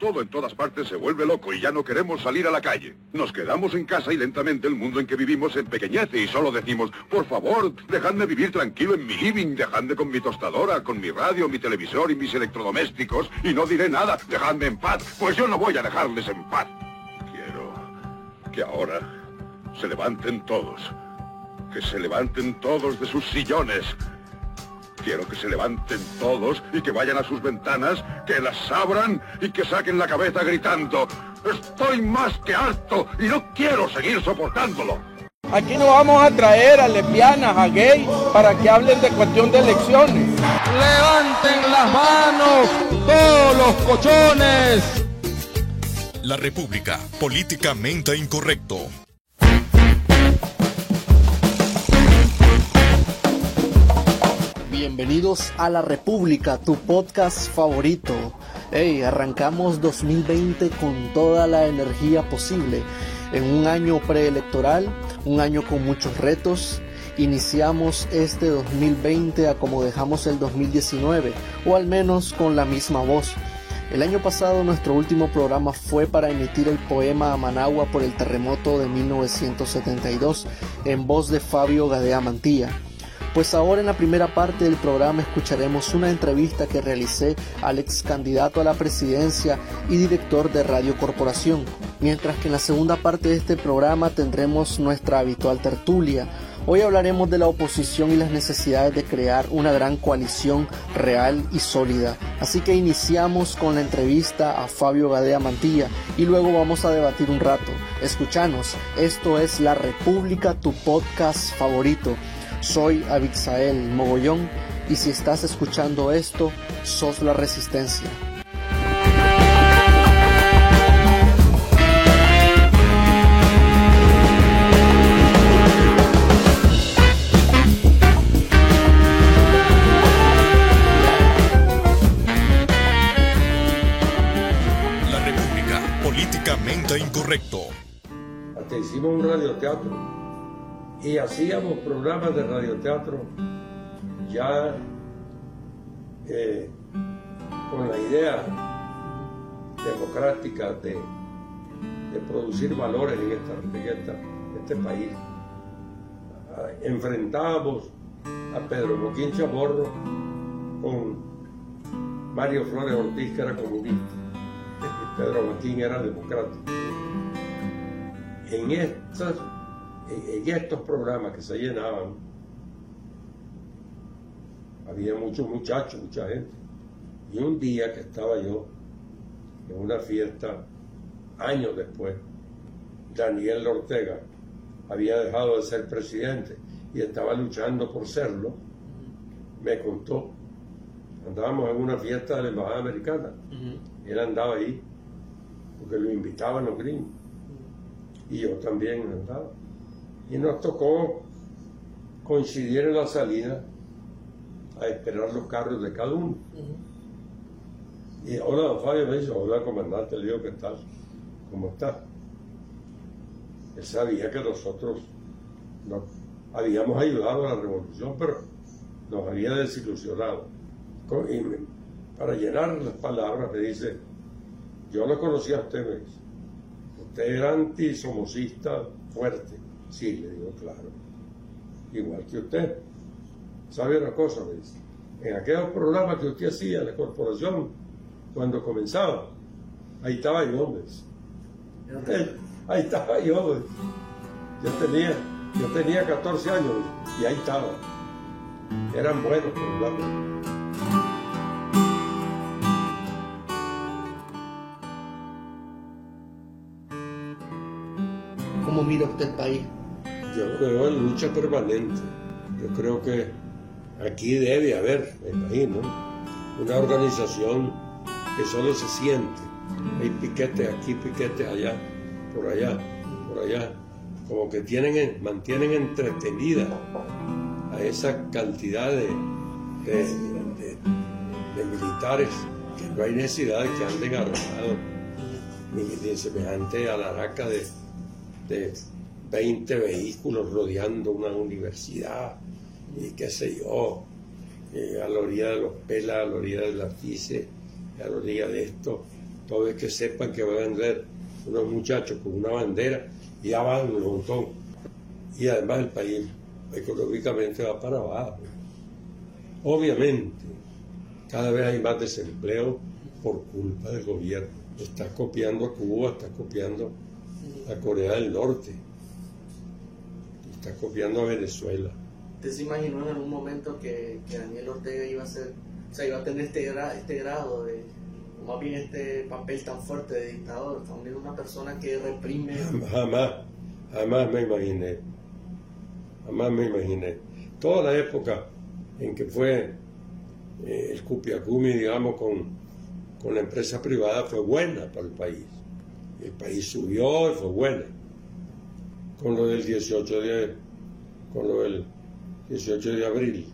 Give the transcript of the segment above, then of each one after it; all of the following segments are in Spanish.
Todo en todas partes se vuelve loco y ya no queremos salir a la calle. Nos quedamos en casa y lentamente el mundo en que vivimos se empequeñece y solo decimos, por favor, dejadme vivir tranquilo en mi living, dejadme con mi tostadora, con mi radio, mi televisor y mis electrodomésticos y no diré nada, dejadme en paz, pues yo no voy a dejarles en paz. Quiero que ahora se levanten todos, que se levanten todos de sus sillones, Quiero que se levanten todos y que vayan a sus ventanas, que las abran y que saquen la cabeza gritando, estoy más que harto y no quiero seguir soportándolo. Aquí no vamos a traer a lesbianas, a gays, para que hablen de cuestión de elecciones. Levanten las manos todos los cochones. La República, políticamente incorrecto. Bienvenidos a La República, tu podcast favorito. Hey, arrancamos 2020 con toda la energía posible. En un año preelectoral, un año con muchos retos. Iniciamos este 2020 a como dejamos el 2019, o al menos con la misma voz. El año pasado nuestro último programa fue para emitir el poema a Managua por el terremoto de 1972 en voz de Fabio Gadea Mantilla. Pues ahora en la primera parte del programa escucharemos una entrevista que realicé al ex candidato a la presidencia y director de Radio Corporación, mientras que en la segunda parte de este programa tendremos nuestra habitual tertulia. Hoy hablaremos de la oposición y las necesidades de crear una gran coalición real y sólida. Así que iniciamos con la entrevista a Fabio Gadea Mantilla y luego vamos a debatir un rato. Escuchanos, esto es La República, tu podcast favorito. Soy Abixael Mogollón y si estás escuchando esto, sos la resistencia. La República, políticamente incorrecto. Hasta hicimos un radioteatro y hacíamos programas de radioteatro ya eh, con la idea democrática de, producir valores en, este país. Ah, Enfrentábamos a Pedro Boquín Chamorro con Mario Flores Ortiz, que era comunista. Pedro Boquín era democrático. En estas en, en estos programas que se llenaban, había muchos muchachos, mucha gente. Y un día que estaba yo en una fiesta, años después, Daniel Ortega había dejado de ser presidente y estaba luchando por serlo, me contó. Andábamos en una fiesta de la Embajada Americana. Él andaba ahí porque lo invitaban los gringos. Y yo también andaba y nos tocó coincidir en la salida a esperar los carros de cada uno. Y hola, don Fabio me dice, hola, comandante, le digo, ¿qué tal? ¿Cómo está? Él sabía que nosotros no, habíamos ayudado a la revolución, pero nos había desilusionado. Y para llenar las palabras me dice, yo lo conocía a usted, me dice, usted era antisomocista fuerte. Sí, le digo, claro. Igual que usted. ¿Sabe una cosa? Me dice. En aquellos programas que usted hacía en la corporación, cuando comenzaba, ahí estaba yo, me dice. Ahí estaba yo, me dice. Yo tenía, yo tenía 14 años y ahí estaba. Eran buenos programas. ¿Cómo mira usted el país? Yo creo en lucha permanente. Yo creo que aquí debe haber, me imagino, una organización que solo se siente. Hay piquetes aquí, piquetes allá, por allá, por allá. Como que tienen, mantienen entretenida a esa cantidad de, militares que no hay necesidad de que anden armados ni de semejante alaraca de, de 20 vehículos rodeando una universidad y qué sé yo, eh, a la orilla de los pelas, a la orilla del artice, a la orilla de esto, Todo es que sepan que van a vender unos muchachos con una bandera y ya van un montón. Y además el país económicamente va para abajo. Obviamente, cada vez hay más desempleo por culpa del gobierno. Estás copiando a Cuba, estás copiando a Corea del Norte, estás copiando a Venezuela. ¿Usted se imaginó en algún momento que, que Daniel Ortega iba a ser, o sea, iba a tener este, gra- este grado de, o más bien este papel tan fuerte de dictador? Viendo una persona que reprime. Jamás, jamás me imaginé. Jamás me imaginé. Toda la época en que fue eh, el Cupiacumi, digamos, con, con la empresa privada fue buena para el país. El país subió y fue buena. Con lo del 18 de, con lo del 18 de abril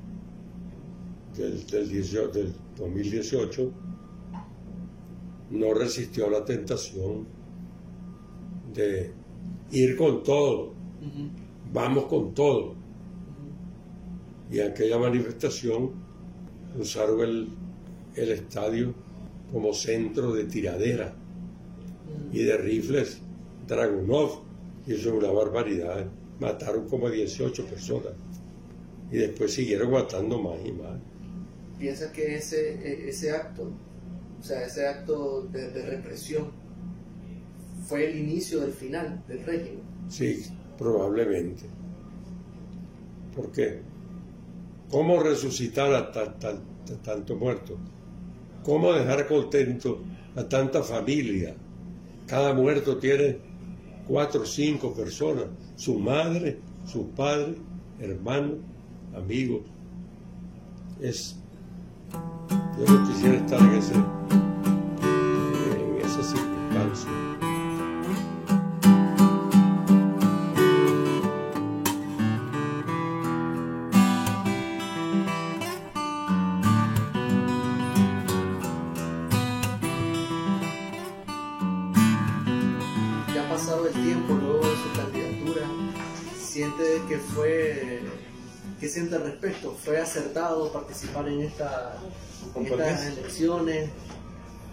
del, del, 18 del 2018, no resistió la tentación de ir con todo, vamos con todo. Y en aquella manifestación usaron el, el estadio como centro de tiradera y de rifles Dragunov, y eso es una barbaridad. Mataron como 18 personas y después siguieron matando más y más. piensa que ese, e- ese acto, o sea, ese acto de, de represión, fue el inicio del final del régimen. Sí, probablemente. ¿Por qué? ¿Cómo resucitar a ta- ta- ta- tanto muerto? ¿Cómo dejar contento a tanta familia? Cada muerto tiene cuatro o cinco personas, su madre, su padre, hermano, amigos. Es, yo no quisiera estar en ese, tiempo luego de su candidatura, siente que fue, ¿qué siente al respecto? ¿Fue acertado participar en, esta, en estas elecciones?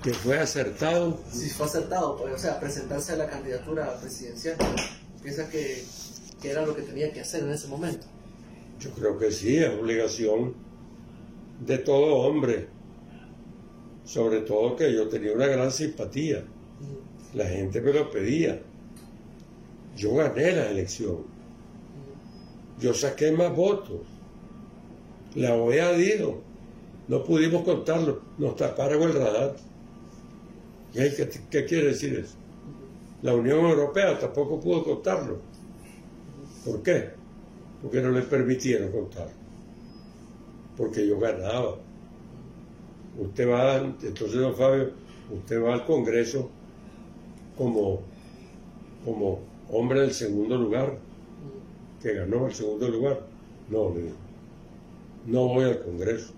Que fue acertado Si fue acertado, pues, o sea, presentarse a la candidatura presidencial, piensa que, que era lo que tenía que hacer en ese momento. Yo creo que sí, es obligación de todo hombre. Sobre todo que yo tenía una gran simpatía. La gente me lo pedía. Yo gané la elección. Yo saqué más votos. La OEA dijo, no pudimos contarlo, nos taparon el radar. ¿Y qué, qué quiere decir eso? La Unión Europea tampoco pudo contarlo. ¿Por qué? Porque no le permitieron contarlo. Porque yo ganaba. Usted va, entonces don Fabio, usted va al Congreso como, como hombre del segundo lugar, que ganó el segundo lugar. No, le no voy al Congreso.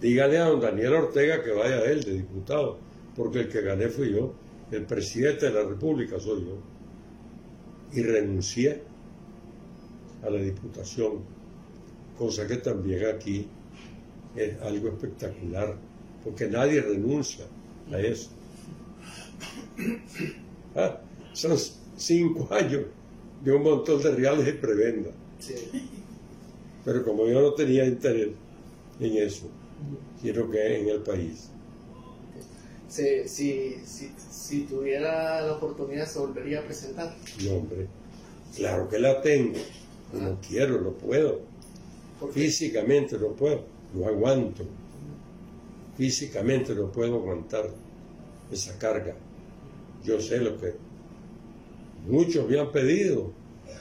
Dígale a don Daniel Ortega que vaya él de diputado, porque el que gané fui yo, el presidente de la República soy yo. Y renuncié a la diputación, cosa que también aquí es algo espectacular, porque nadie renuncia a eso. Ah, cinco años de un montón de reales de prebenda, Sí. pero como yo no tenía interés en eso, quiero que en el país. Si, si, si, si tuviera la oportunidad, se volvería a presentar. No, hombre, claro que la tengo, no quiero, no puedo. Físicamente no puedo, no aguanto. Físicamente no puedo aguantar esa carga. Yo sé lo que muchos me han pedido.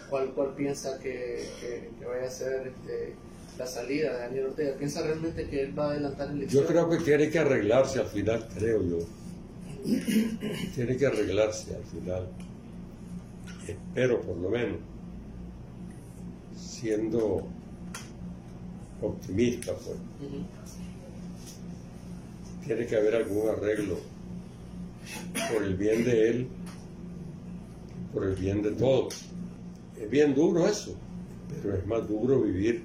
¿Cuál, cuál piensa que, que, que vaya a ser este, la salida de Daniel Ortega? ¿Piensa realmente que él va a adelantar Yo elecciones? creo que tiene que arreglarse al final, creo yo. Tiene que arreglarse al final. Espero por lo menos, siendo optimista, pues, tiene que haber algún arreglo por el bien de él, por el bien de todos. Es bien duro eso, pero es más duro vivir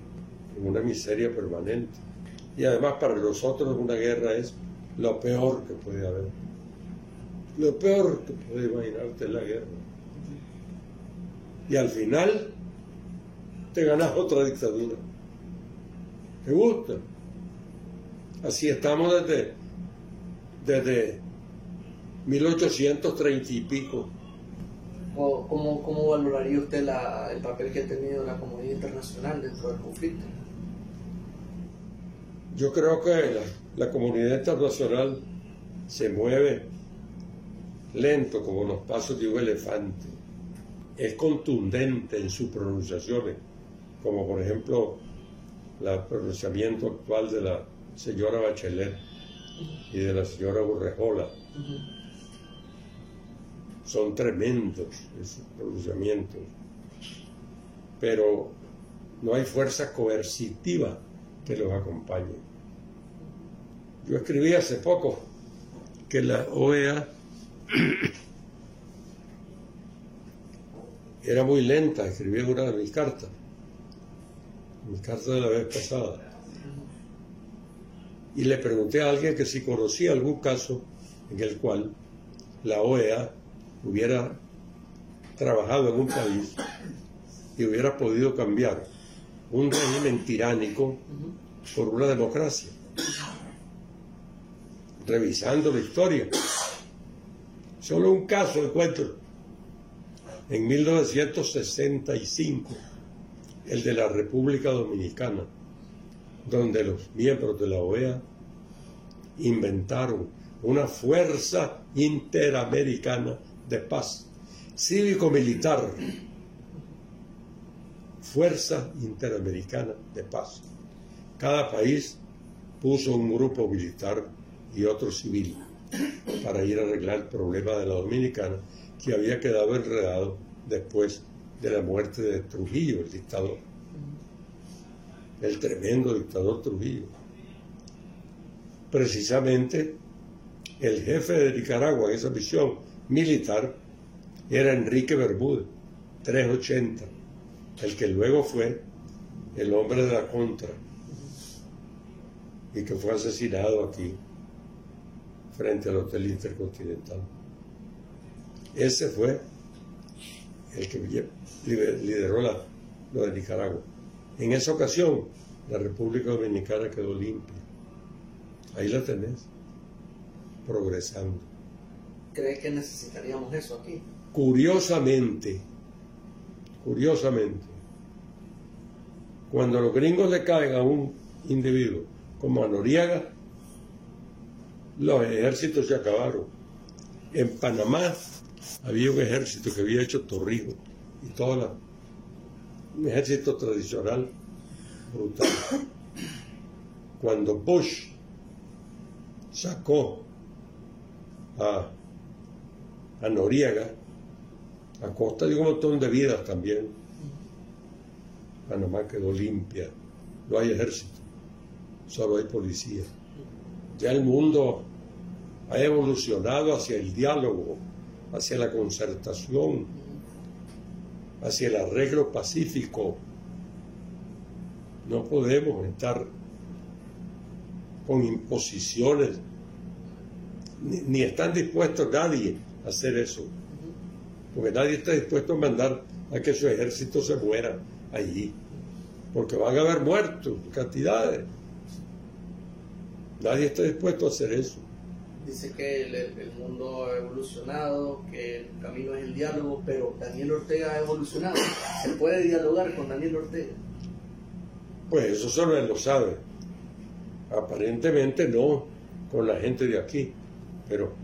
en una miseria permanente. Y además para nosotros una guerra es lo peor que puede haber. Lo peor que puedes imaginarte es la guerra. Y al final te ganas otra dictadura. ¿Te gusta? Así estamos desde, desde 1830 y pico. ¿Cómo, cómo valoraría usted la, el papel que ha tenido la comunidad internacional dentro del conflicto? Yo creo que la, la comunidad internacional se mueve lento como los pasos de un elefante. Es contundente en sus pronunciaciones, como por ejemplo el pronunciamiento actual de la señora Bachelet y de la señora Urrejola. Son tremendos esos pronunciamientos, pero no hay fuerza coercitiva que los acompañe. Yo escribí hace poco que la OEA era muy lenta, escribí una de mis cartas, mis cartas de la vez pasada. Y le pregunté a alguien que si conocía algún caso en el cual la OEA hubiera trabajado en un país y hubiera podido cambiar un régimen tiránico por una democracia. Revisando la historia. Solo un caso encuentro. En 1965, el de la República Dominicana, donde los miembros de la OEA inventaron una fuerza interamericana de paz, cívico-militar, fuerza interamericana de paz. Cada país puso un grupo militar y otro civil para ir a arreglar el problema de la dominicana que había quedado enredado después de la muerte de Trujillo, el dictador, el tremendo dictador Trujillo. Precisamente el jefe de Nicaragua en esa misión militar era Enrique Bermúdez, 380, el que luego fue el hombre de la contra y que fue asesinado aquí frente al Hotel Intercontinental. Ese fue el que lideró la, lo de Nicaragua. En esa ocasión, la República Dominicana quedó limpia. Ahí la tenés, progresando. ¿Cree que necesitaríamos eso aquí? Curiosamente, curiosamente, cuando los gringos le caen a un individuo como a Noriega, los ejércitos se acabaron. En Panamá había un ejército que había hecho Torrijos y todo la, un ejército tradicional brutal. Cuando Bush sacó a, a Noriega, a costa de un montón de vidas también, Panamá quedó limpia, no hay ejército, solo hay policía. Ya el mundo ha evolucionado hacia el diálogo, hacia la concertación, hacia el arreglo pacífico. No podemos estar con imposiciones, ni, están dispuestos nadie hacer eso, porque nadie está dispuesto a mandar a que su ejército se muera allí, porque van a haber muertos, cantidades. Nadie está dispuesto a hacer eso dice que el, mundo ha evolucionado, que el camino es el diálogo, pero Daniel Ortega ha evolucionado. ¿Se puede dialogar con Daniel Ortega? Pues eso solo él lo sabe. Aparentemente no con la gente de aquí, pero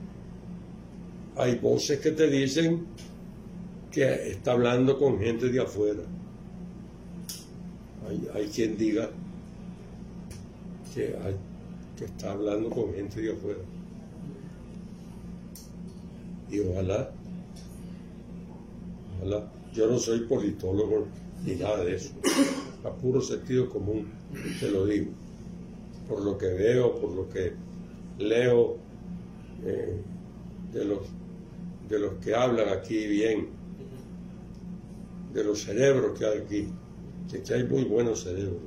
hay voces que te dicen que está hablando con gente de afuera. Hay, quien diga que, que está hablando con gente de afuera. Y ojalá, ojalá, yo no soy politólogo ni nada de eso, a puro sentido común te lo digo, por lo que veo, por lo que leo eh, de, los, de los que hablan aquí bien, de los cerebros que hay aquí, que aquí hay muy buenos cerebros,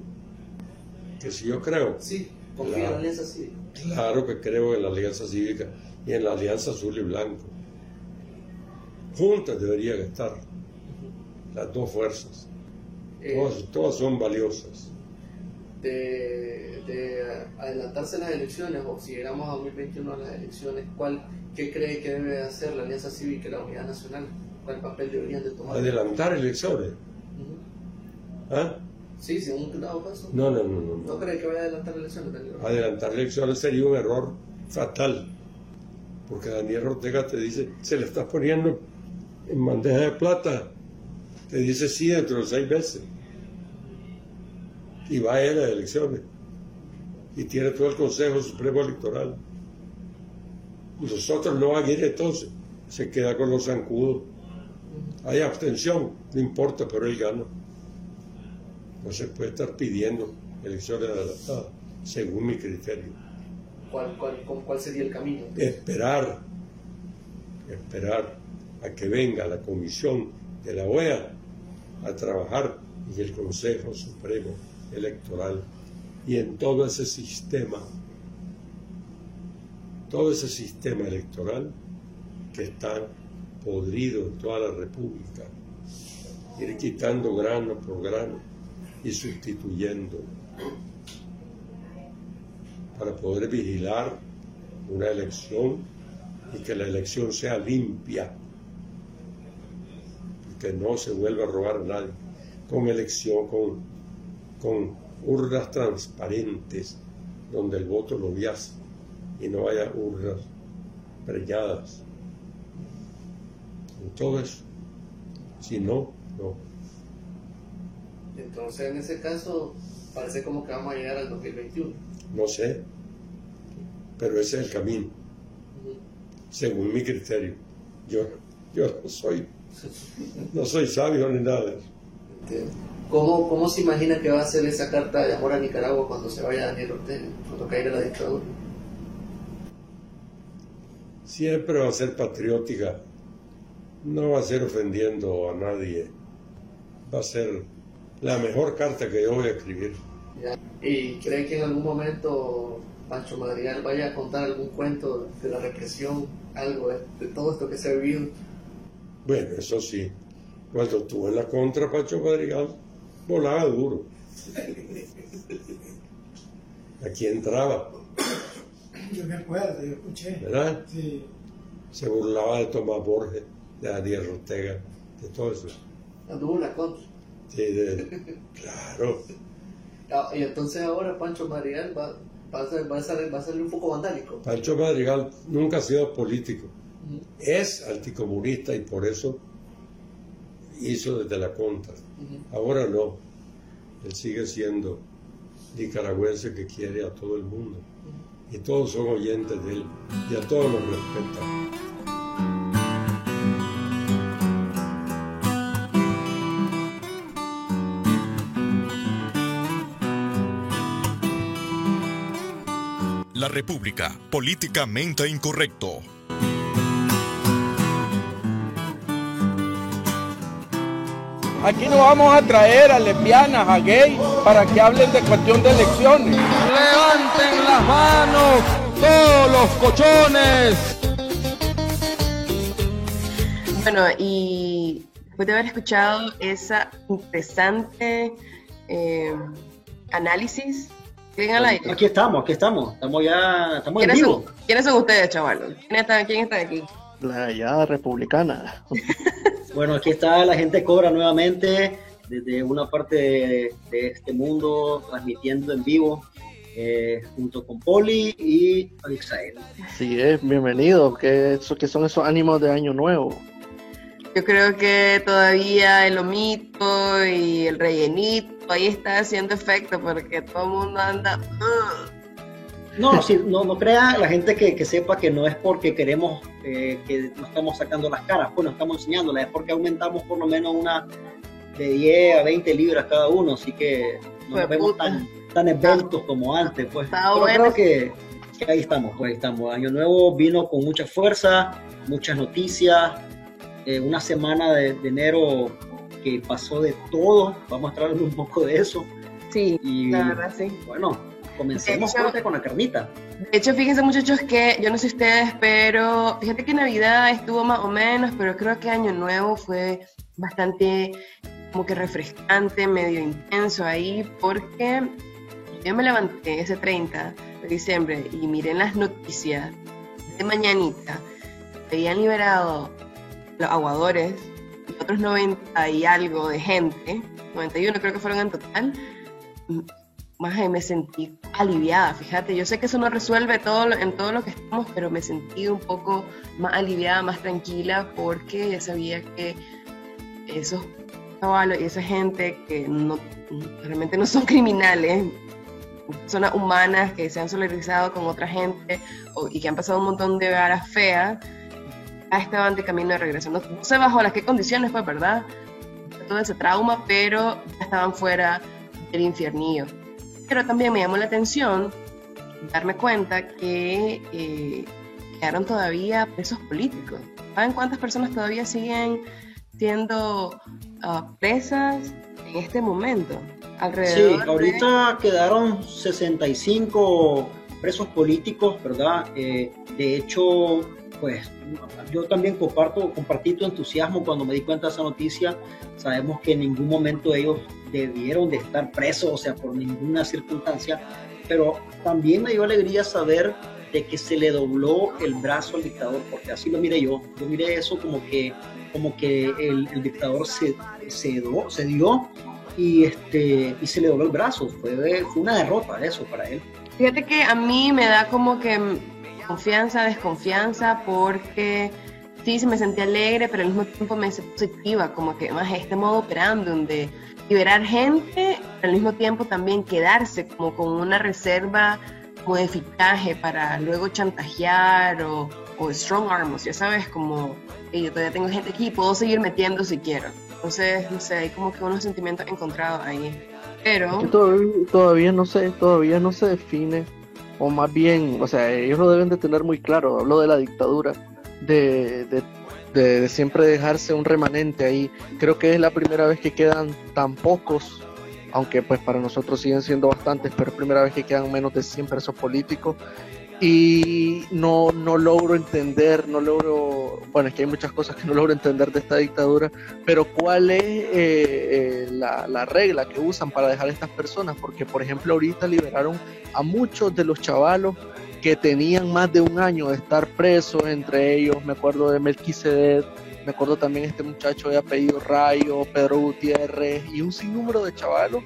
que si yo creo... Sí, confío en la alianza cívica. Claro que creo en la alianza cívica y en la Alianza Azul y Blanco. Juntas deberían estar las dos fuerzas. Eh, Todas, todas son valiosas. de, de adelantarse las elecciones o si llegamos a 2021 a las elecciones, ¿cuál, ¿qué cree que debe hacer la Alianza Cívica y la Unidad Nacional? ¿Cuál papel deberían de tomar? Adelantar elecciones. ¿ah? Sí, sí, un dado caso. No, no, no, no. ¿No no. cree que vaya a adelantar elecciones, Daniel? Adelantar elecciones sería un error fatal. Porque Daniel Ortega te dice, se le estás poniendo en bandeja de plata. Te dice sí dentro de seis meses. Y va a ir a las elecciones. Y tiene todo el Consejo Supremo Electoral. Nosotros no van a ir entonces. Se queda con los zancudos. Hay abstención, no importa, pero él gana. No se puede estar pidiendo elecciones adelantadas, según mi criterio. ¿Cuál, cuál, con ¿Cuál sería el camino? Esperar, esperar a que venga la comisión de la OEA a trabajar en el Consejo Supremo Electoral y en todo ese sistema, todo ese sistema electoral que está podrido en toda la República, ir quitando grano por grano y sustituyendo para poder vigilar una elección y que la elección sea limpia, que no se vuelva a robar a nadie, con elección, con, con urnas transparentes, donde el voto lo veas y no haya urnas preñadas. En todo eso. Si no, no. Entonces, en ese caso, parece como que vamos a llegar al 2021. No sé. Pero ese es el camino, según mi criterio. Yo, yo no soy, no soy sabio ni nada. Entiendo. ¿Cómo, ¿Cómo se imagina que va a ser esa carta de amor a Nicaragua cuando se vaya Daniel Ortega, cuando caiga la dictadura? Siempre va a ser patriótica. No va a ser ofendiendo a nadie. Va a ser la mejor carta que yo voy a escribir. ¿Y cree que en algún momento Pancho Madrigal vaya a contar algún cuento de la represión, algo de, de todo esto que se ha vivido? Bueno, eso sí. Cuando estuvo en la contra Pacho Madrigal, volaba duro. Aquí entraba, Yo me acuerdo, yo escuché. ¿verdad? Sí, Se burlaba de Tomás Borges, de Daniel Ortega, de todo eso. Anduvo en la contra. Sí, de- claro. Y entonces ahora Pancho Madrigal va, va, a ser, va, a ser, va a ser un poco vandálico. Pancho Madrigal nunca ha sido político. Es anticomunista y por eso hizo desde la contra. Ahora no. Él sigue siendo nicaragüense que quiere a todo el mundo. Y todos son oyentes de él y a todos los respetan. La República, políticamente incorrecto. Aquí no vamos a traer a lesbianas, a gays, para que hablen de cuestión de elecciones. Levanten las manos todos los cochones. Bueno, y después de haber escuchado esa interesante eh, análisis, ¿quién al aire? Aquí estamos, aquí estamos. Estamos ya, estamos en ¿Quiénes vivo. son, ¿Quiénes son ustedes, chavalos? ¿Quién está, quién está aquí? La ya republicana. Bueno, aquí está la gente cobra nuevamente desde una parte de, de este mundo, transmitiendo en vivo eh, junto con Poli y Alexael. Sí, es bienvenido. ¿Qué, eso, qué son esos ánimos de Año Nuevo? Yo creo que todavía el lomito y el rellenito ahí está haciendo efecto porque todo el mundo anda... "Ugh". No, sí, no, no crea la gente que, que sepa que no es porque queremos eh, que no estamos sacando las caras, pues no estamos enseñándolas, es porque aumentamos por lo menos una de 10 a 20 libras cada uno, así que no nos vemos puta. tan, tan esbeltos como antes, pues. Está Pero bueno. creo que, que ahí estamos, pues ahí estamos. Año Nuevo vino con mucha fuerza, muchas noticias, eh, una semana de, de enero que pasó de todo, vamos a hablando un poco de eso. Sí, Y la verdad sí. bueno, comencemos De hecho- fuerte con la carnita. De hecho, fíjense muchachos que, yo no sé ustedes, pero fíjate que Navidad estuvo más o menos, pero creo que Año Nuevo fue bastante como que refrescante, medio intenso ahí, porque yo me levanté ese 30 de diciembre y miré en las noticias de mañanita, habían liberado los aguadores y otros 90 y algo de gente, 91 creo que fueron en total, más me sentí aliviada, fíjate, yo sé que eso no resuelve todo lo- en todo lo que estamos, pero me sentí un poco más aliviada, más tranquila, porque ya sabía que esos chavalos y esa gente que no, realmente no son criminales, personas humanas que se han solidarizado con otra gente o- y que han pasado un montón de horas feas, ya estaban de camino de regreso. No, no sé bajo las qué condiciones fue, ¿verdad? Todo ese trauma, pero ya estaban fuera del infiernillo. Pero también me llamó la atención darme cuenta que eh, quedaron todavía presos políticos. ¿Saben cuántas personas todavía siguen siendo ah, presas en este momento? Sí, Alrededor de- ahorita quedaron 65 presos políticos, ¿verdad? Eh, de hecho, pues yo también comparto, compartí tu entusiasmo cuando me di cuenta de esa noticia. Sabemos que en ningún momento ellos debieron de estar presos, o sea, por ninguna circunstancia, pero también me dio alegría saber de que se le dobló el brazo al dictador, porque así lo miré yo. Yo miré eso como que, como que el, dictador se, se, dio y, este, y se le dobló el brazo. Fue, fue una derrota eso para él. Fíjate que a mí me da como que confianza, desconfianza, porque sí, se me sentí alegre, pero al mismo tiempo me sentí positiva, como que más este modo operando, de liberar gente, pero al mismo tiempo también quedarse como con una reserva como de eficaje para luego chantajear o, o strong arms, ya sabes, como "Hey, yo todavía tengo gente aquí, puedo seguir metiendo si quiero. Entonces, no sé, hay como que unos sentimientos encontrados ahí. Pero... todavía, todavía no sé, todavía no se define, o más bien, o sea, ellos lo deben de tener muy claro, hablo de la dictadura, de, de, de- de siempre dejarse un remanente ahí. Creo que es la primera vez que quedan tan pocos, aunque pues para nosotros siguen siendo bastantes, pero es primera vez que quedan menos de 100 presos políticos. Y no, no logro entender, no logro, bueno, es que hay muchas cosas que no logro entender de esta dictadura, pero ¿cuál es eh, eh, la, la regla que usan para dejar a estas personas? Porque, por ejemplo, ahorita liberaron a muchos de los chavalos que tenían más de un año de estar presos, entre ellos me acuerdo de Melquisedec, me acuerdo también este muchacho de apellido Rayo, Pedro Gutiérrez y un sinnúmero de chavalos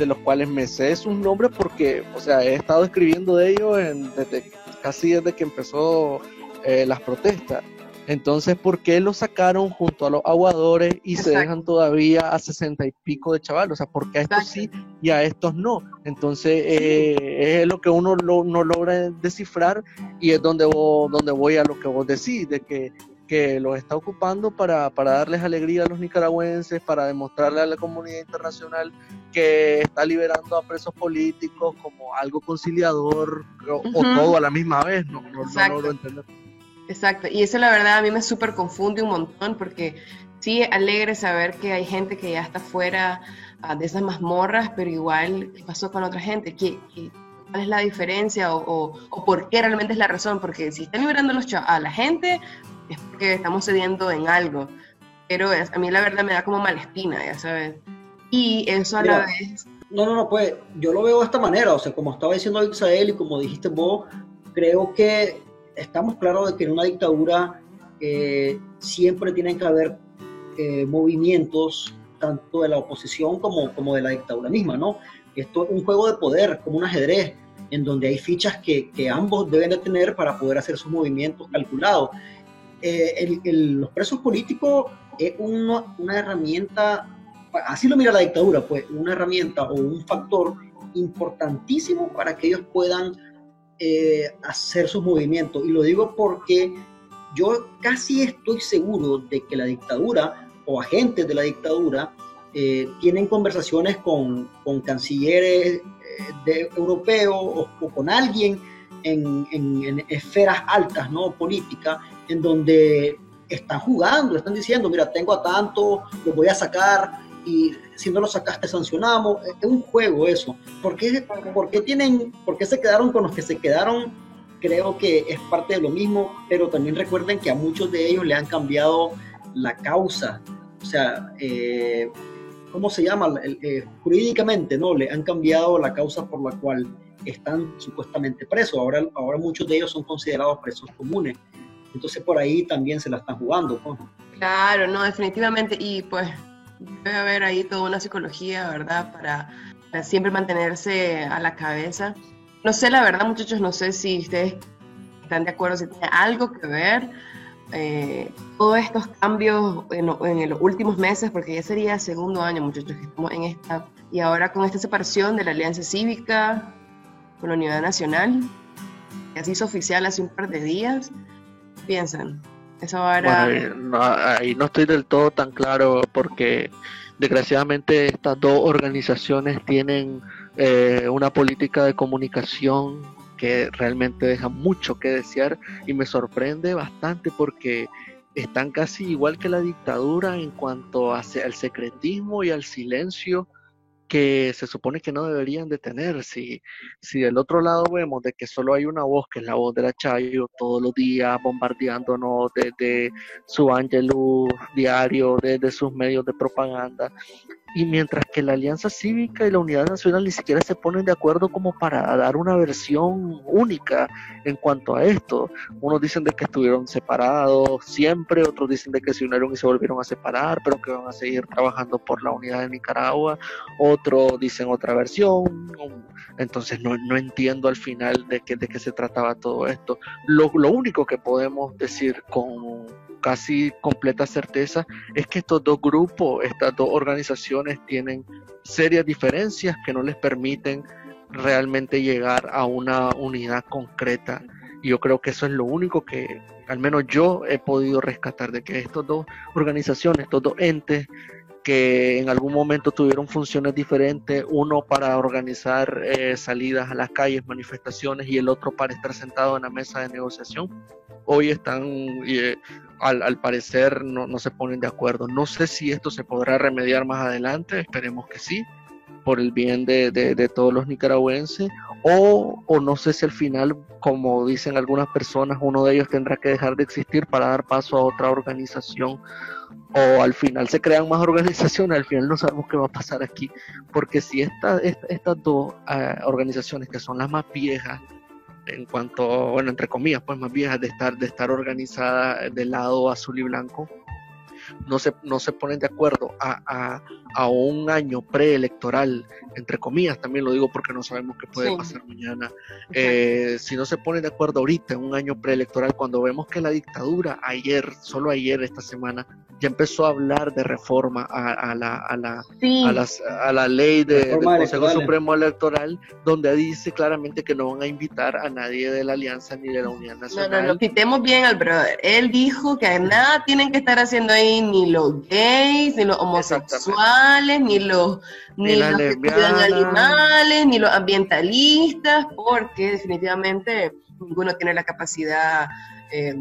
de los cuales me sé sus nombres porque, o sea, he estado escribiendo de ellos en- desde, casi desde que empezó eh, las protestas. Entonces, ¿por qué los sacaron junto a los aguadores y se dejan todavía a sesenta y pico de chavalos? O sea, ¿por qué a estos sí y a estos no? Entonces, eh, es lo que uno lo- no logra descifrar y es donde, vos- donde voy a lo que vos decís, de que, que los está ocupando para, para darles alegría a los nicaragüenses, para demostrarle a la comunidad internacional que está liberando a presos políticos como algo conciliador o, o Ujú. todo a la misma vez, no, no, no logro entender. Exacto, y eso la verdad a mí me súper confunde un montón porque sí, alegre saber que hay gente que ya está fuera ah, de esas mazmorras, pero igual, ¿qué pasó con otra gente? ¿Qué, qué- cuál es la diferencia o, o- o por qué realmente es la razón? Porque si están liberando a, los a la gente es porque estamos cediendo en algo, pero es- a mí la verdad me da como mala espina, ya sabes. Y eso a la Mira, vez... No, no, no, pues yo lo veo de esta manera, o sea, como estaba diciendo Isael y como dijiste vos, creo que estamos claros de que en una dictadura eh, siempre tienen que haber eh, movimientos tanto de la oposición como, como de la dictadura misma, ¿no? Esto es un juego de poder, como un ajedrez, en donde hay fichas que, que ambos deben de tener para poder hacer sus movimientos calculados. Eh, los presos políticos es una, herramienta así lo mira la dictadura, pues una herramienta o un factor importantísimo para que ellos puedan eh, hacer sus movimientos. Y lo digo porque yo casi estoy seguro de que la dictadura o agentes de la dictadura eh, tienen conversaciones con, con cancilleres de, europeos o, con alguien en, en- esferas altas, ¿no? Políticas, en donde están jugando, están diciendo, mira, tengo a tanto, los voy a sacar, y si no lo sacaste sancionamos. Es un juego eso. ¿Por qué, por qué tienen, por qué se quedaron con los que se quedaron? Creo que es parte de lo mismo, pero también recuerden que a muchos de ellos le han cambiado la causa. O sea, eh, ¿cómo se llama? Eh, jurídicamente, ¿no? Le han cambiado la causa por la cual están supuestamente presos. Ahora, ahora muchos de ellos son considerados presos comunes. Entonces por ahí también se la están jugando. Claro, no, definitivamente. Y pues debe haber ahí toda una psicología, ¿verdad? Para, siempre mantenerse a la cabeza. No sé, la verdad, muchachos, no sé si ustedes están de acuerdo, si tiene algo que ver eh, todos estos cambios en, en, los últimos meses, porque ya sería segundo año, muchachos, que estamos en esta, y ahora con esta separación de la Alianza Cívica con la Unidad Nacional, que se hizo oficial hace un par de días, piensan? Eso ahí no estoy del todo tan claro porque desgraciadamente estas dos organizaciones tienen eh, una política de comunicación que realmente deja mucho que desear y me sorprende bastante porque están casi igual que la dictadura en cuanto al secretismo y al silencio que se supone que no deberían de tener. Si, si del otro lado vemos de que solo hay una voz, que es la voz de la Chayo, todos los días bombardeándonos desde su Angelus diario, desde sus medios de propaganda, y mientras que la Alianza Cívica y la Unidad Nacional ni siquiera se ponen de acuerdo como para dar una versión única en cuanto a esto. Unos dicen de que estuvieron separados siempre, otros dicen de que se unieron y se volvieron a separar, pero que van a seguir trabajando por la unidad de Nicaragua. Otros dicen otra versión. Entonces no, no entiendo al final de qué, de qué se trataba todo esto. Lo, lo único que podemos decir con casi completa certeza es que estos dos grupos, estas dos organizaciones tienen serias diferencias que no les permiten realmente llegar a una unidad concreta. Y yo creo que eso es lo único que al menos yo he podido rescatar de que estas dos organizaciones, estos dos entes que en algún momento tuvieron funciones diferentes, uno para organizar eh, salidas a las calles, manifestaciones y el otro para estar sentado en la mesa de negociación, hoy están eh, al, parecer no, no, se ponen de acuerdo. No sé si esto se podrá remediar más adelante, esperemos que sí, por el bien de, de, todos los nicaragüenses, o, o, no sé si al final, como dicen algunas personas, uno de ellos tendrá que dejar de existir para dar paso a otra organización, o al final se crean más organizaciones, al final no sabemos qué va a pasar aquí, porque si esta, estas dos eh, organizaciones que son las más viejas, en cuanto, bueno, entre comillas, pues más viejas de estar, de estar organizada del lado azul y blanco, no se, no se ponen de acuerdo a, a, un año preelectoral, entre comillas, también lo digo porque no sabemos qué puede pasar mañana, eh, si no se ponen de acuerdo ahorita en un año preelectoral, cuando vemos que la dictadura ayer, solo ayer, esta semana, ya empezó a hablar de reforma a, la, a, la, a, la ley de, del Consejo Supremo Electoral, donde dice claramente que no van a invitar a nadie de la Alianza ni de la Unión Nacional. No, no, lo quitemos bien al brother. Él dijo que nada tienen que estar haciendo ahí ni los gays, ni los homosexuales, ni los, ni, los que cuidan animales, ni los ambientalistas, porque definitivamente ninguno tiene la capacidad. Eh,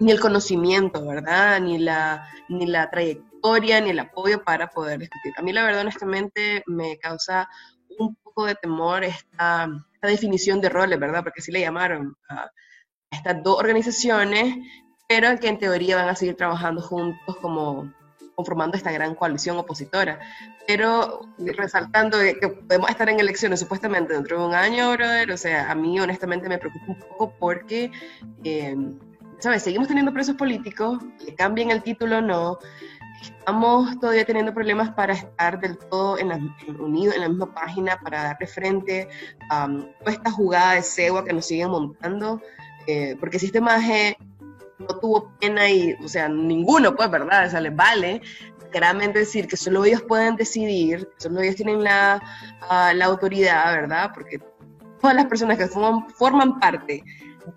ni el conocimiento, ¿verdad? Ni la, ni la trayectoria, ni el apoyo para poder discutir. A mí la verdad, honestamente, me causa un poco de temor esta, esta definición de roles, ¿verdad? Porque así le llamaron a estas dos organizaciones, pero que en teoría van a seguir trabajando juntos como conformando esta gran coalición opositora. Pero resaltando que podemos estar en elecciones supuestamente dentro de un año, brother, o sea, a mí honestamente me preocupa un poco porque... Eh, ¿sabes? Seguimos teniendo presos políticos, que cambien el título o no, estamos todavía teniendo problemas para estar del todo en la, unidos en la misma página, para darle frente a um, esta jugada de cegua que nos siguen montando, eh, porque si este maje no tuvo pena y, o sea, ninguno, pues, ¿verdad? O sea, les vale claramente decir que solo ellos pueden decidir, solo ellos tienen la, uh, la autoridad, ¿verdad? Porque todas las personas que forman, parte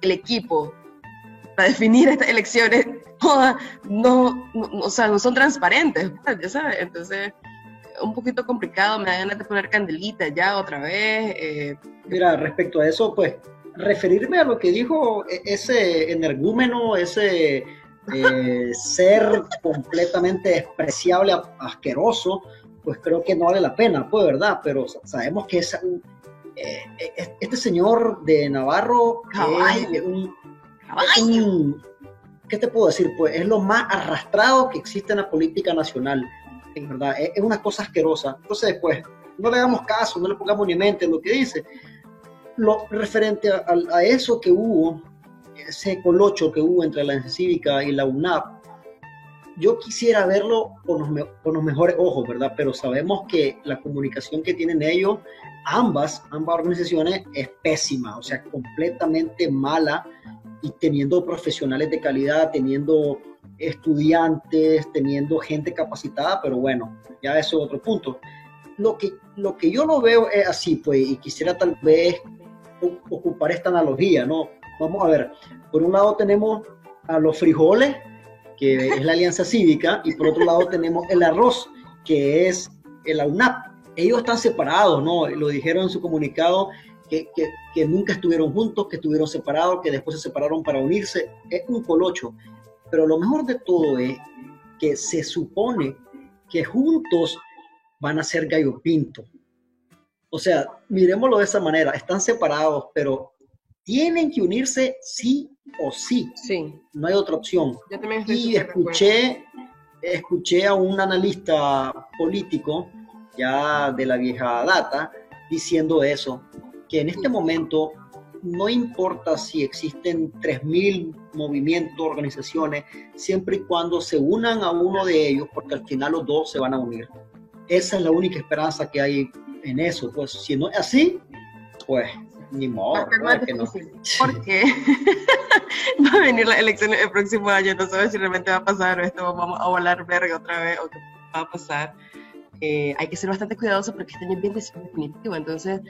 del equipo para definir estas elecciones no, no, o sea, no son transparentes, pues, ya sabes, entonces un poquito complicado, me da ganas de poner candelita ya otra vez. Eh. Mira, respecto a eso, pues referirme a lo que dijo e-, ese energúmeno, ese eh, ser completamente despreciable, asqueroso, pues creo que no vale la pena, pues, ¿verdad? Pero sabemos que es eh, eh, este señor de Navarro es un, un, ¿qué te puedo decir? Pues es lo más arrastrado que existe en la política nacional, verdad, es, una cosa asquerosa. Entonces, pues, no le damos caso, no le pongamos ni mente en lo que dice. Lo referente a, eso que hubo, ese colocho que hubo entre la Cívica y la UNAP, yo quisiera verlo con los, mejores ojos, ¿verdad? Pero sabemos que la comunicación que tienen ellos, ambas, ambas organizaciones, es pésima, o sea, completamente mala y teniendo profesionales de calidad, teniendo estudiantes, teniendo gente capacitada, pero bueno, ya eso es otro punto. Lo que, lo que yo lo veo es así, pues, y quisiera tal vez ocupar esta analogía, ¿no? Vamos a ver, por un lado tenemos a los frijoles, que es la Alianza Cívica, y por otro lado tenemos el arroz, que es el AUNAP. Ellos están separados, ¿no? Lo dijeron en su comunicado, que, que, que, nunca estuvieron juntos, que estuvieron separados, que después se separaron para unirse. Es un colocho. Pero lo mejor de todo es que se supone que juntos van a ser gallo pinto. O sea, miremoslo de esa manera, están separados, pero tienen que unirse sí o sí. Sí. No hay otra opción. y escuché, escuché a un analista político ya de la vieja data diciendo eso, que en este momento no importa si existen 3.000 movimientos, organizaciones, siempre y cuando se unan a uno de ellos, porque al final los dos se van a unir. Esa es la única esperanza que hay en eso. Pues si no es así, pues ni modo. Porque no. Porque va a venir la elección el próximo año, no sabes si realmente va a pasar o esto vamos a volar verga otra vez o qué va a pasar. Eh, hay que ser bastante cuidadoso porque este año es bien definitivo. Entonces,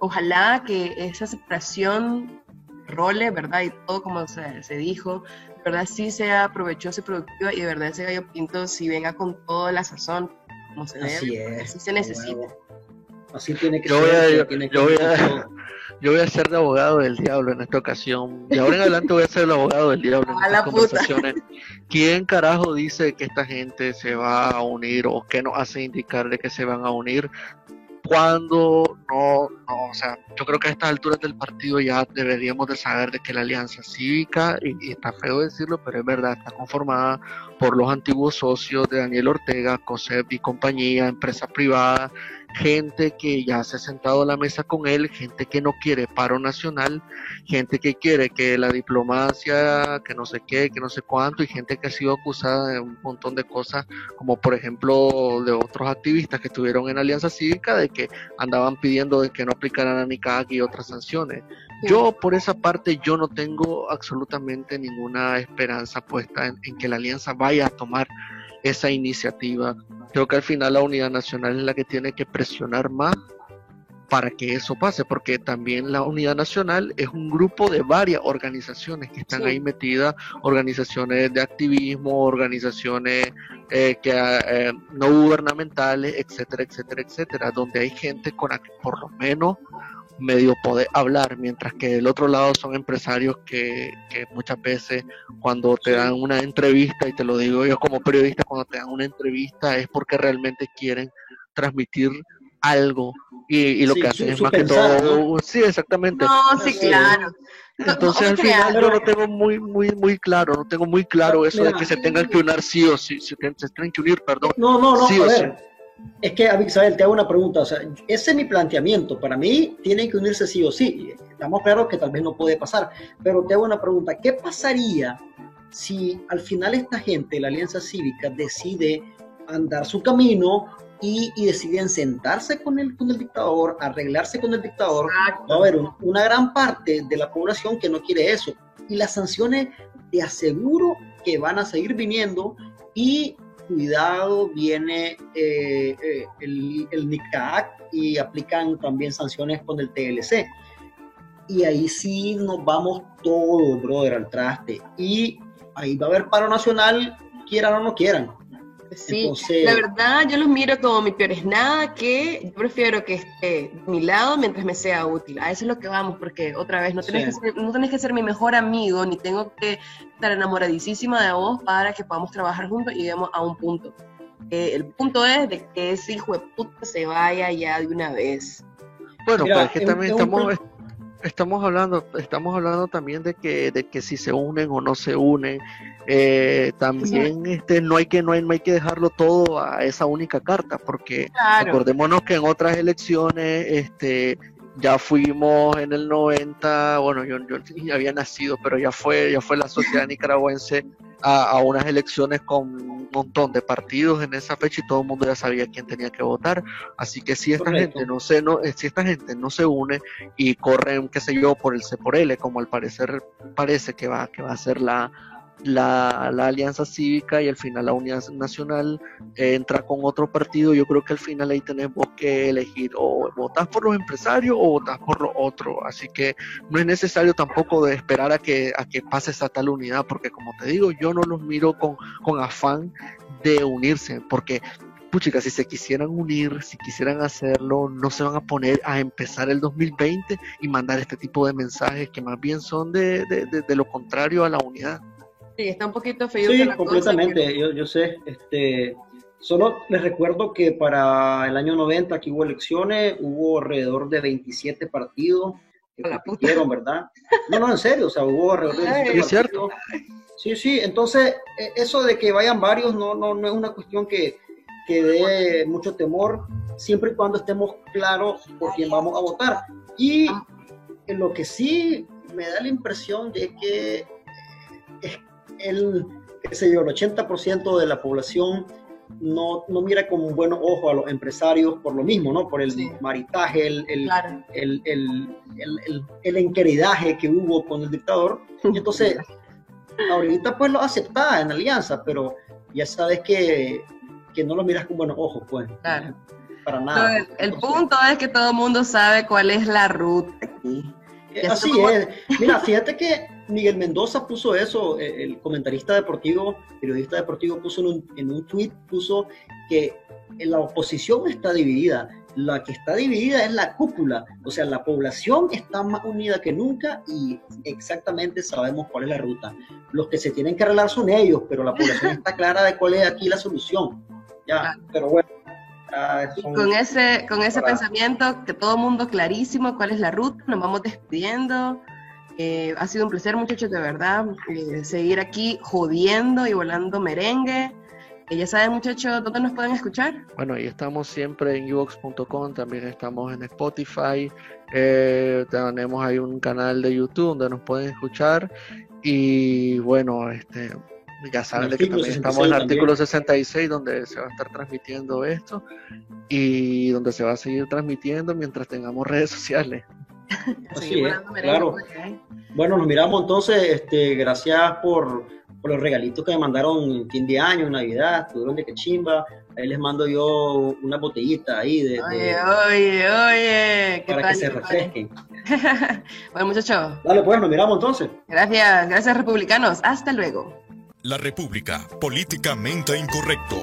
ojalá que esa separación role, ¿verdad? Y todo como se, se dijo, verdad sí sea provechosa y productiva y de verdad ese gallo pinto sí venga con toda la sazón, como se Así es. Así se necesita. Así tiene que yo ser. Voy a, yo, voy a, yo, voy a, ser de abogado del diablo en esta ocasión. Y ahora en adelante voy a ser el abogado del diablo en estas conversaciones. ¿Quién carajo dice que esta gente se va a unir o qué nos hace indicar de que se van a unir? Cuando no, no, o sea, yo creo que a estas alturas del partido ya deberíamos de saber de que la alianza cívica, y, y está feo decirlo, pero es verdad, está conformada por los antiguos socios de Daniel Ortega, COSEP y compañía, empresas privadas, gente que ya se ha sentado a la mesa con él, gente que no quiere paro nacional, gente que quiere que la diplomacia, que no sé qué, que no sé cuánto, y gente que ha sido acusada de un montón de cosas, como por ejemplo de otros activistas que estuvieron en Alianza Cívica, de que andaban pidiendo de que no aplicaran a NICAC y otras sanciones. Yo por esa parte yo no tengo absolutamente ninguna esperanza puesta en, en que la alianza vaya a tomar esa iniciativa. Creo que al final la unidad nacional es la que tiene que presionar más para que eso pase, porque también la unidad nacional es un grupo de varias organizaciones que están ahí metidas, organizaciones de activismo, organizaciones eh, que, eh, no gubernamentales, etcétera, etcétera, etcétera, donde hay gente con por lo menos medio poder hablar, mientras que del otro lado son empresarios que, que, muchas veces cuando te dan una entrevista, y te lo digo yo como periodista, cuando te dan una entrevista es porque realmente quieren transmitir algo. Y, lo que hacen es más que todo sí exactamente. No sí claro. Entonces al final yo lo tengo muy muy muy claro no tengo muy claro eso de que se tengan que unir sí o sí se, tienen que unir perdón no no no sí a ver. Es que, Isabel, te hago una pregunta. O sea, ese es mi planteamiento. Para mí, tienen que unirse sí o sí. Estamos claros que tal vez no puede pasar. Pero te hago una pregunta. ¿Qué pasaría si al final esta gente, la Alianza Cívica, decide andar su camino y, y deciden sentarse con el, con el dictador, arreglarse con el dictador? Va a haber una gran parte de la población que no quiere eso. Y las sanciones, te aseguro que van a seguir viniendo y cuidado viene eh, eh, el, el NICAC y aplican también sanciones con el TLC. Y ahí sí nos vamos todos, brother, al traste. Y ahí va a haber paro nacional, quieran o no quieran. Sí, la verdad yo los miro como mi peor es nada, que yo prefiero que esté de mi lado mientras me sea útil. A eso es lo que vamos, porque otra vez no tenés, que, ser, no tenés que ser mi mejor amigo, ni tengo que estar enamoradísima de vos para que podamos trabajar juntos y lleguemos a un punto. que el punto es de que ese hijo de puta se vaya ya de una vez. Bueno, pero es que también estamos, estamos hablando, estamos hablando también de que, de que si se unen o no se unen, eh, también este no hay que no hay, no hay que dejarlo todo a esa única carta, porque acordémonos que en otras elecciones, este ya fuimos en el 90, bueno, yo, yo había nacido, pero ya fue, ya fue la sociedad nicaragüense a, unas elecciones con un montón de partidos en esa fecha y todo el mundo ya sabía quién tenía que votar. Así que si esta gente no se, no, si esta gente no se une y corren, qué sé yo, por el C por L, como al parecer parece que va, que va a ser la, la, alianza cívica y al final la unidad nacional eh, entra con otro partido, yo creo que al final ahí tenemos que elegir o votar por los empresarios o votar por los otros. Así que no es necesario tampoco de esperar a que, a que pase esa tal unidad, porque como te digo, yo no los miro con, con afán de unirse, porque puchica, si se quisieran unir, si quisieran hacerlo, no se van a poner a empezar el 2020 y mandar este tipo de mensajes que más bien son de, de lo contrario a la unidad. Sí, está un poquito feo. Sí, completamente, yo, yo, sé. Este, solo les recuerdo que para el año 90 que hubo elecciones, hubo alrededor de 27 partidos que compitieron, ¿verdad? No, no, en serio, o sea, hubo alrededor de 27 partidos. Es cierto. Sí, sí, entonces e, eso de que vayan varios no, no, no es una cuestión que, que dé mucho temor, siempre y cuando estemos claros por quién vamos a votar. Y en lo que sí me da la impresión de que el, qué sé yo, el 80% de la población no, no, mira con un buen ojo a los empresarios por lo mismo, ¿no? Por el maritaje, el, el, el, el, enqueridaje que hubo con el dictador. Y entonces, ahorita pues lo aceptaba en alianza, pero ya sabes que, que no lo miras con buenos ojos, pues. Claro. Para nada. el, punto es que todo el mundo sabe cuál es la ruta aquí. Así es. Mira, fíjate que Miguel Mendoza puso eso, eh, el comentarista deportivo, periodista deportivo, puso en un, en un tweet, puso que la oposición está dividida. La que está dividida es la cúpula, o sea, la población está más unida que nunca y exactamente sabemos cuál es la ruta. Los que se tienen que arreglar son ellos, pero la población está clara de cuál es aquí la solución. Ya, pero bueno. con ese, con ese pensamiento, que todo mundo clarísimo cuál es la ruta, nos vamos despidiendo. Eh, ha sido un placer, muchachos, de verdad, eh, seguir aquí jodiendo y volando merengue. Eh, ya saben, muchachos, ¿dónde nos pueden escuchar? Bueno, ahí estamos siempre en uvox.com, también estamos en Spotify, tenemos ahí un canal de YouTube donde nos pueden escuchar y bueno, este, ya saben que también estamos en el artículo 66 donde se va a estar transmitiendo esto y donde se va a seguir transmitiendo mientras tengamos redes sociales. Así es, claro. Bueno, nos miramos entonces, este, gracias por, por, los regalitos que me mandaron en fin de año, en Navidad, estuvieron de que chimba. Ahí les mando yo una botellita ahí de, oye, oye, oye, para que se refresquen. bueno, muchachos. Dale, pues, nos miramos entonces. Gracias, gracias republicanos. Hasta luego. La República, políticamente incorrecto.